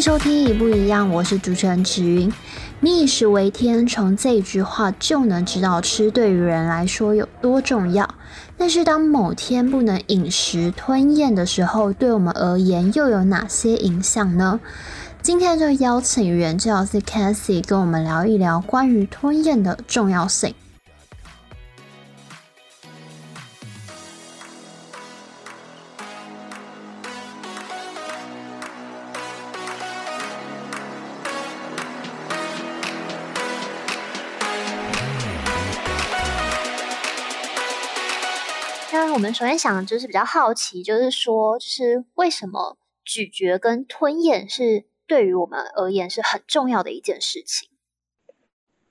收听一不一样，我是主持人芷云。民以食为天，从这句话就能知道吃对于人来说有多重要。但是当某天不能饮食吞咽的时候，对我们而言又有哪些影响呢？今天就邀请原治疗师 Cassie 跟我们聊一聊关于吞咽的重要性。我们首先想就是比较好奇，就是说，是为什么咀嚼跟吞咽是？对于我们而言是很重要的一件事情。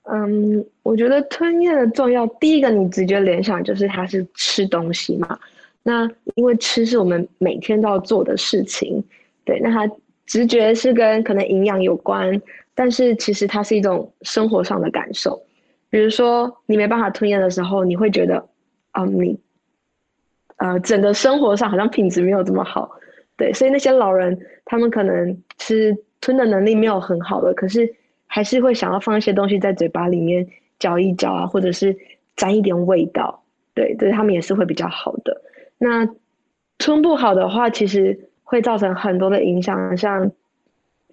嗯，我觉得吞咽的重要，第一个你直觉联想就是它是吃东西嘛。那因为吃是我们每天都要做的事情，对，那它直觉是跟可能营养有关，但是其实它是一种生活上的感受。比如说你没办法吞咽的时候，你会觉得，嗯，你，呃，整个生活上好像品质没有这么好，对，所以那些老人他们可能吃。吞的能力没有很好的，可是还是会想要放一些东西在嘴巴里面嚼一嚼啊，或者是沾一点味道，对，对他们也是会比较好的。那吞不好的话，其实会造成很多的影响，像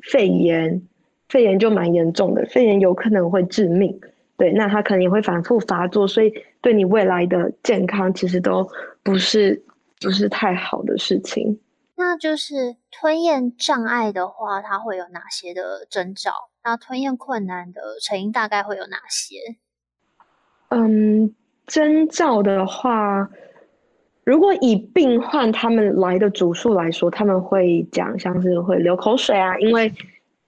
肺炎，肺炎就蛮严重的，肺炎有可能会致命，对，那它可能也会反复发作，所以对你未来的健康其实都不是不是太好的事情。那就是吞咽障碍的话，它会有哪些的征兆？那吞咽困难的成因大概会有哪些？嗯，征兆的话，如果以病患他们来的主诉来说，他们会讲像是会流口水啊，因为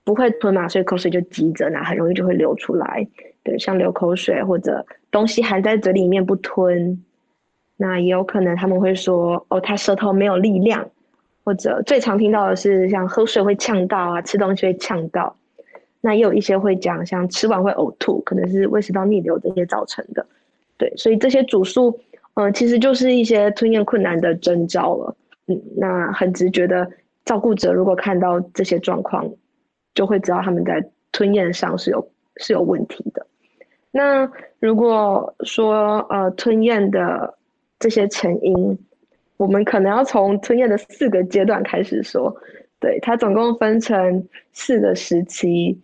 不会吞嘛，所以口水就急着，那很容易就会流出来。对，像流口水或者东西含在嘴里面不吞，那也有可能他们会说哦，他舌头没有力量。或者最常听到的是像喝水会呛到啊，吃东西会呛到，那也有一些会讲像吃完会呕吐，可能是胃食道逆流这些造成的。对，所以这些主诉，呃，其实就是一些吞咽困难的征兆了。嗯，那很直觉的，照顾者如果看到这些状况，就会知道他们在吞咽上是有是有问题的。那如果说呃吞咽的这些成因，我们可能要从吞咽的四个阶段开始说，对，它总共分成四个时期，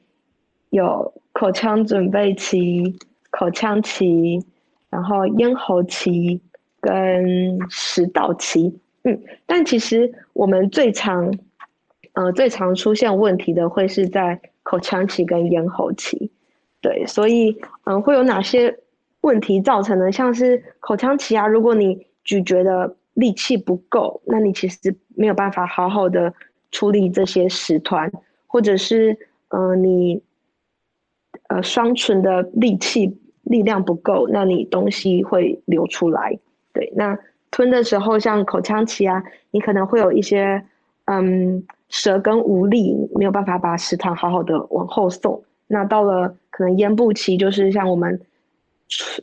有口腔准备期、口腔期，然后咽喉期跟食道期。嗯，但其实我们最常，呃，最常出现问题的会是在口腔期跟咽喉期。对，所以嗯、会有哪些问题造成的？像是口腔期啊，如果你咀嚼的力气不够，那你其实没有办法好好的处理这些食团，或者是，呃，你，呃，双唇的力气力量不够，那你东西会流出来。对，那吞的时候，像口腔期啊，你可能会有一些，嗯，舌根无力，没有办法把食团好好的往后送。那到了可能咽部期，就是像我们，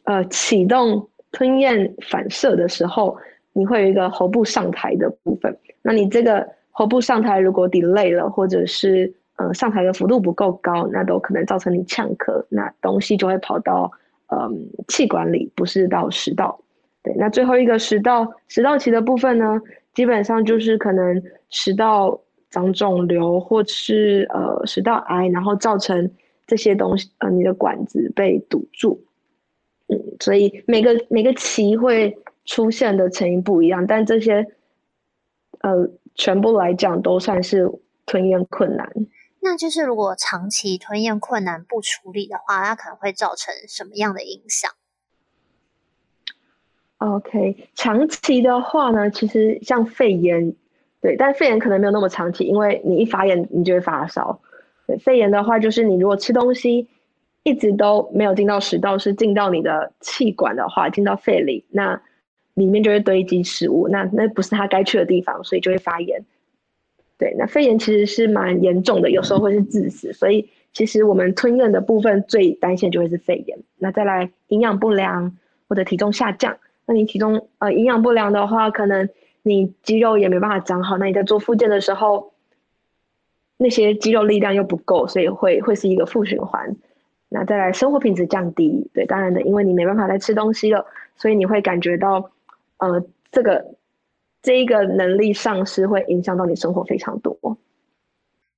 呃，启动吞咽反射的时候。你会有一个喉部上抬的部分，那你这个喉部上抬如果 delay 了，或者是呃上抬的幅度不够高，那都可能造成你呛咳，那东西就会跑到嗯气管里，不是到食道。对，那最后一个食道食道期的部分呢，基本上就是可能食道长肿瘤，或是呃食道癌，然后造成这些东西呃你的管子被堵住。嗯，所以每个每个期会。出现的成因不一样，但这些，呃，全部来讲都算是吞咽困难。那就是如果长期吞咽困难不处理的话，它可能会造成什么样的影响？OK，长期的话呢，其实像肺炎，对，但肺炎可能没有那么长期，因为你一发炎，你就会发烧。肺炎的话，就是你如果吃东西一直都没有进到食道，是进到你的气管的话，进到肺里，那。里面就会堆积食物，那那不是它该去的地方，所以就会发炎。对，那肺炎其实是蛮严重的，有时候会是致死。所以其实我们吞咽的部分最担心就会是肺炎。那再来营养不良或者体重下降，那你体重呃营养不良的话，可能你肌肉也没办法长好。那你在做复健的时候，那些肌肉力量又不够，所以会会是一个负循环。那再来，生活品质降低，对，当然的，因为你没办法再吃东西了，所以你会感觉到，呃，这个这一个能力丧失会影响到你生活非常多。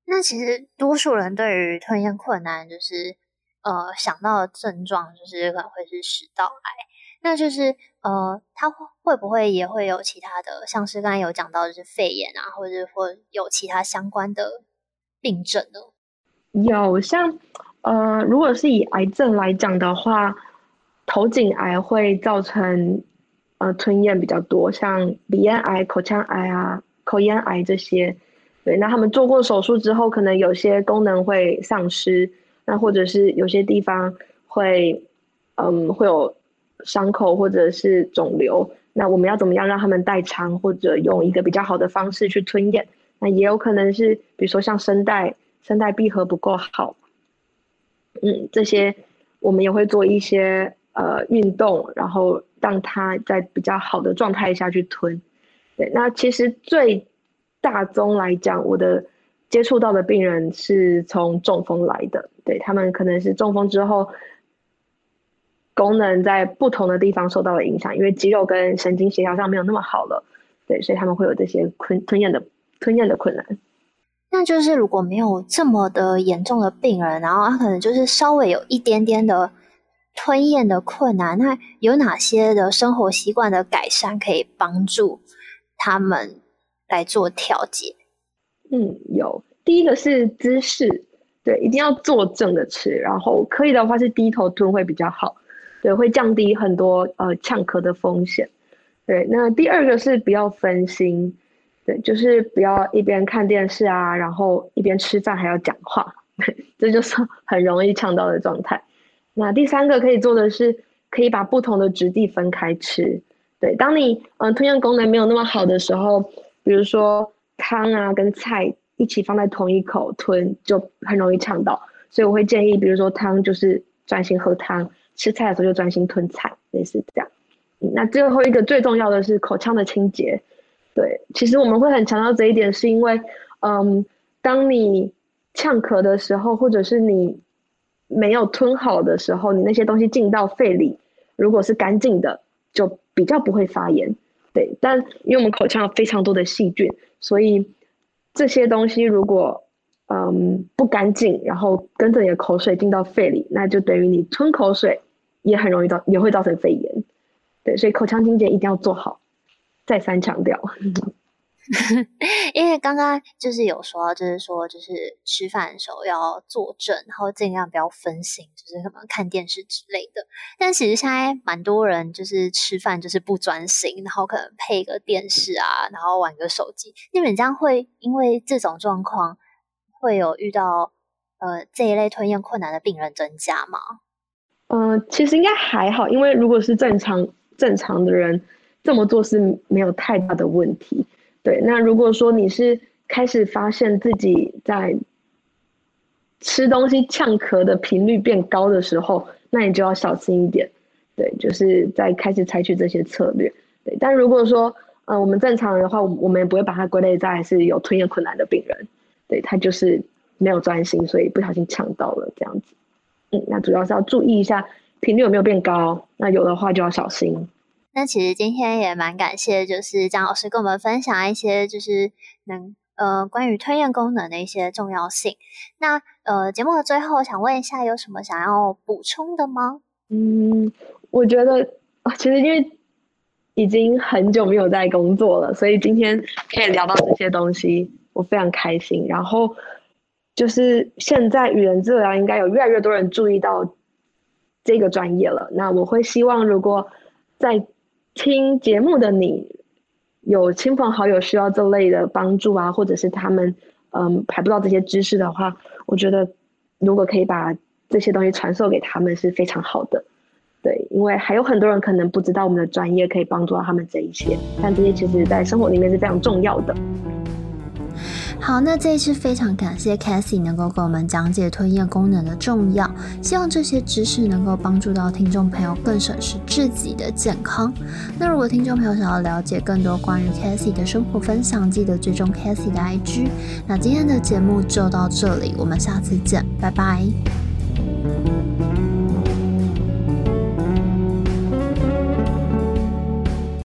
那其实多数人对于吞咽困难，就是呃想到的症状就是可能会是食道癌，那就是呃他会不会也会有其他的，像是刚才有讲到就是肺炎啊，或者或有其他相关的病症呢？有像呃如果是以癌症来讲的话，头颈癌会造成呃吞咽比较多，像鼻咽癌、口腔癌啊、口咽癌这些。对，那他们做过手术之后，可能有些功能会丧失，那或者是有些地方会，嗯，会有伤口或者是肿瘤。那我们要怎么样让他们代偿，或者用一个比较好的方式去吞咽？那也有可能是，比如说像声带，声带闭合不够好，嗯，这些我们也会做一些呃运动，然后让他在比较好的状态下去吞。对，那其实最。大宗来讲，我的接触到的病人是从中风来的，对，他们可能是中风之后功能在不同的地方受到了影响，因为肌肉跟神经协调上没有那么好了，对，所以他们会有这些吞吞咽的吞咽的困难。那就是如果没有这么的严重的病人，然后他可能就是稍微有一点点的吞咽的困难，那有哪些的生活习惯的改善可以帮助他们？来做调节，嗯，有第一个是姿势，对，一定要坐正的吃，然后可以的话是低头吞会比较好，对，会降低很多呃呛咳的风险，对。那第二个是不要分心，对，就是不要一边看电视啊，然后一边吃饭还要讲话，对，这就是很容易呛到的状态。那第三个可以做的是，可以把不同的质地分开吃，对，当你嗯、吞咽功能没有那么好的时候。比如说汤啊跟菜一起放在同一口吞，就很容易呛到，所以我会建议，比如说汤就是专心喝汤，吃菜的时候就专心吞菜，类似这样。那最后一个最重要的是口腔的清洁。对，其实我们会很强调这一点，是因为，嗯，当你呛咳的时候，或者是你没有吞好的时候，你那些东西进到肺里，如果是干净的，就比较不会发炎。对，但因为我们口腔有非常多的细菌，所以这些东西如果嗯不干净，然后跟着你的口水进到肺里，那就等于你吞口水也很容易造也会造成肺炎。对，所以口腔清洁一定要做好，再三强调。因为刚刚就是有说，就是说，就是吃饭的时候要坐正，然后尽量不要分心，就是可能看电视之类的。但其实现在蛮多人就是吃饭就是不专心，然后可能配个电视啊，然后玩个手机。你们这样会因为这种状况会有遇到呃这一类吞咽困难的病人增加吗？嗯、呃，其实应该还好，因为如果是正常正常的人这么做是没有太大的问题。对，那如果说你是开始发现自己在吃东西呛咳的频率变高的时候，那你就要小心一点。对，就是在开始采取这些策略。对，但如果说，呃，我们正常人的话，我们也不会把它归类在是有吞咽困难的病人。对，他就是没有专心，所以不小心呛到了这样子。嗯，那主要是要注意一下频率有没有变高，那有的话就要小心。那其实今天也蛮感谢，就是张老师跟我们分享一些就是能呃关于吞咽功能的一些重要性。那呃节目的最后，想问一下，有什么想要补充的吗？嗯，我觉得其实因为已经很久没有在工作了，所以今天可以聊到这些东西，我非常开心。然后就是现在语言治疗应该有越来越多人注意到这个专业了。那我会希望如果在听节目的你，有亲朋好友需要这类的帮助啊，或者是他们嗯排不到这些知识的话，我觉得如果可以把这些东西传授给他们是非常好的。对，因为还有很多人可能不知道我们的专业可以帮助到他们这一些，但这些其实在生活里面是非常重要的。好，那这一次非常感谢 Cassie 能够给我们讲解吞咽功能的重要，希望这些知识能够帮助到听众朋友更审视自己的健康。那如果听众朋友想要了解更多关于 Cassie 的生活分享，记得追踪 Cassie 的 IG。那今天的节目就到这里，我们下次见，拜拜。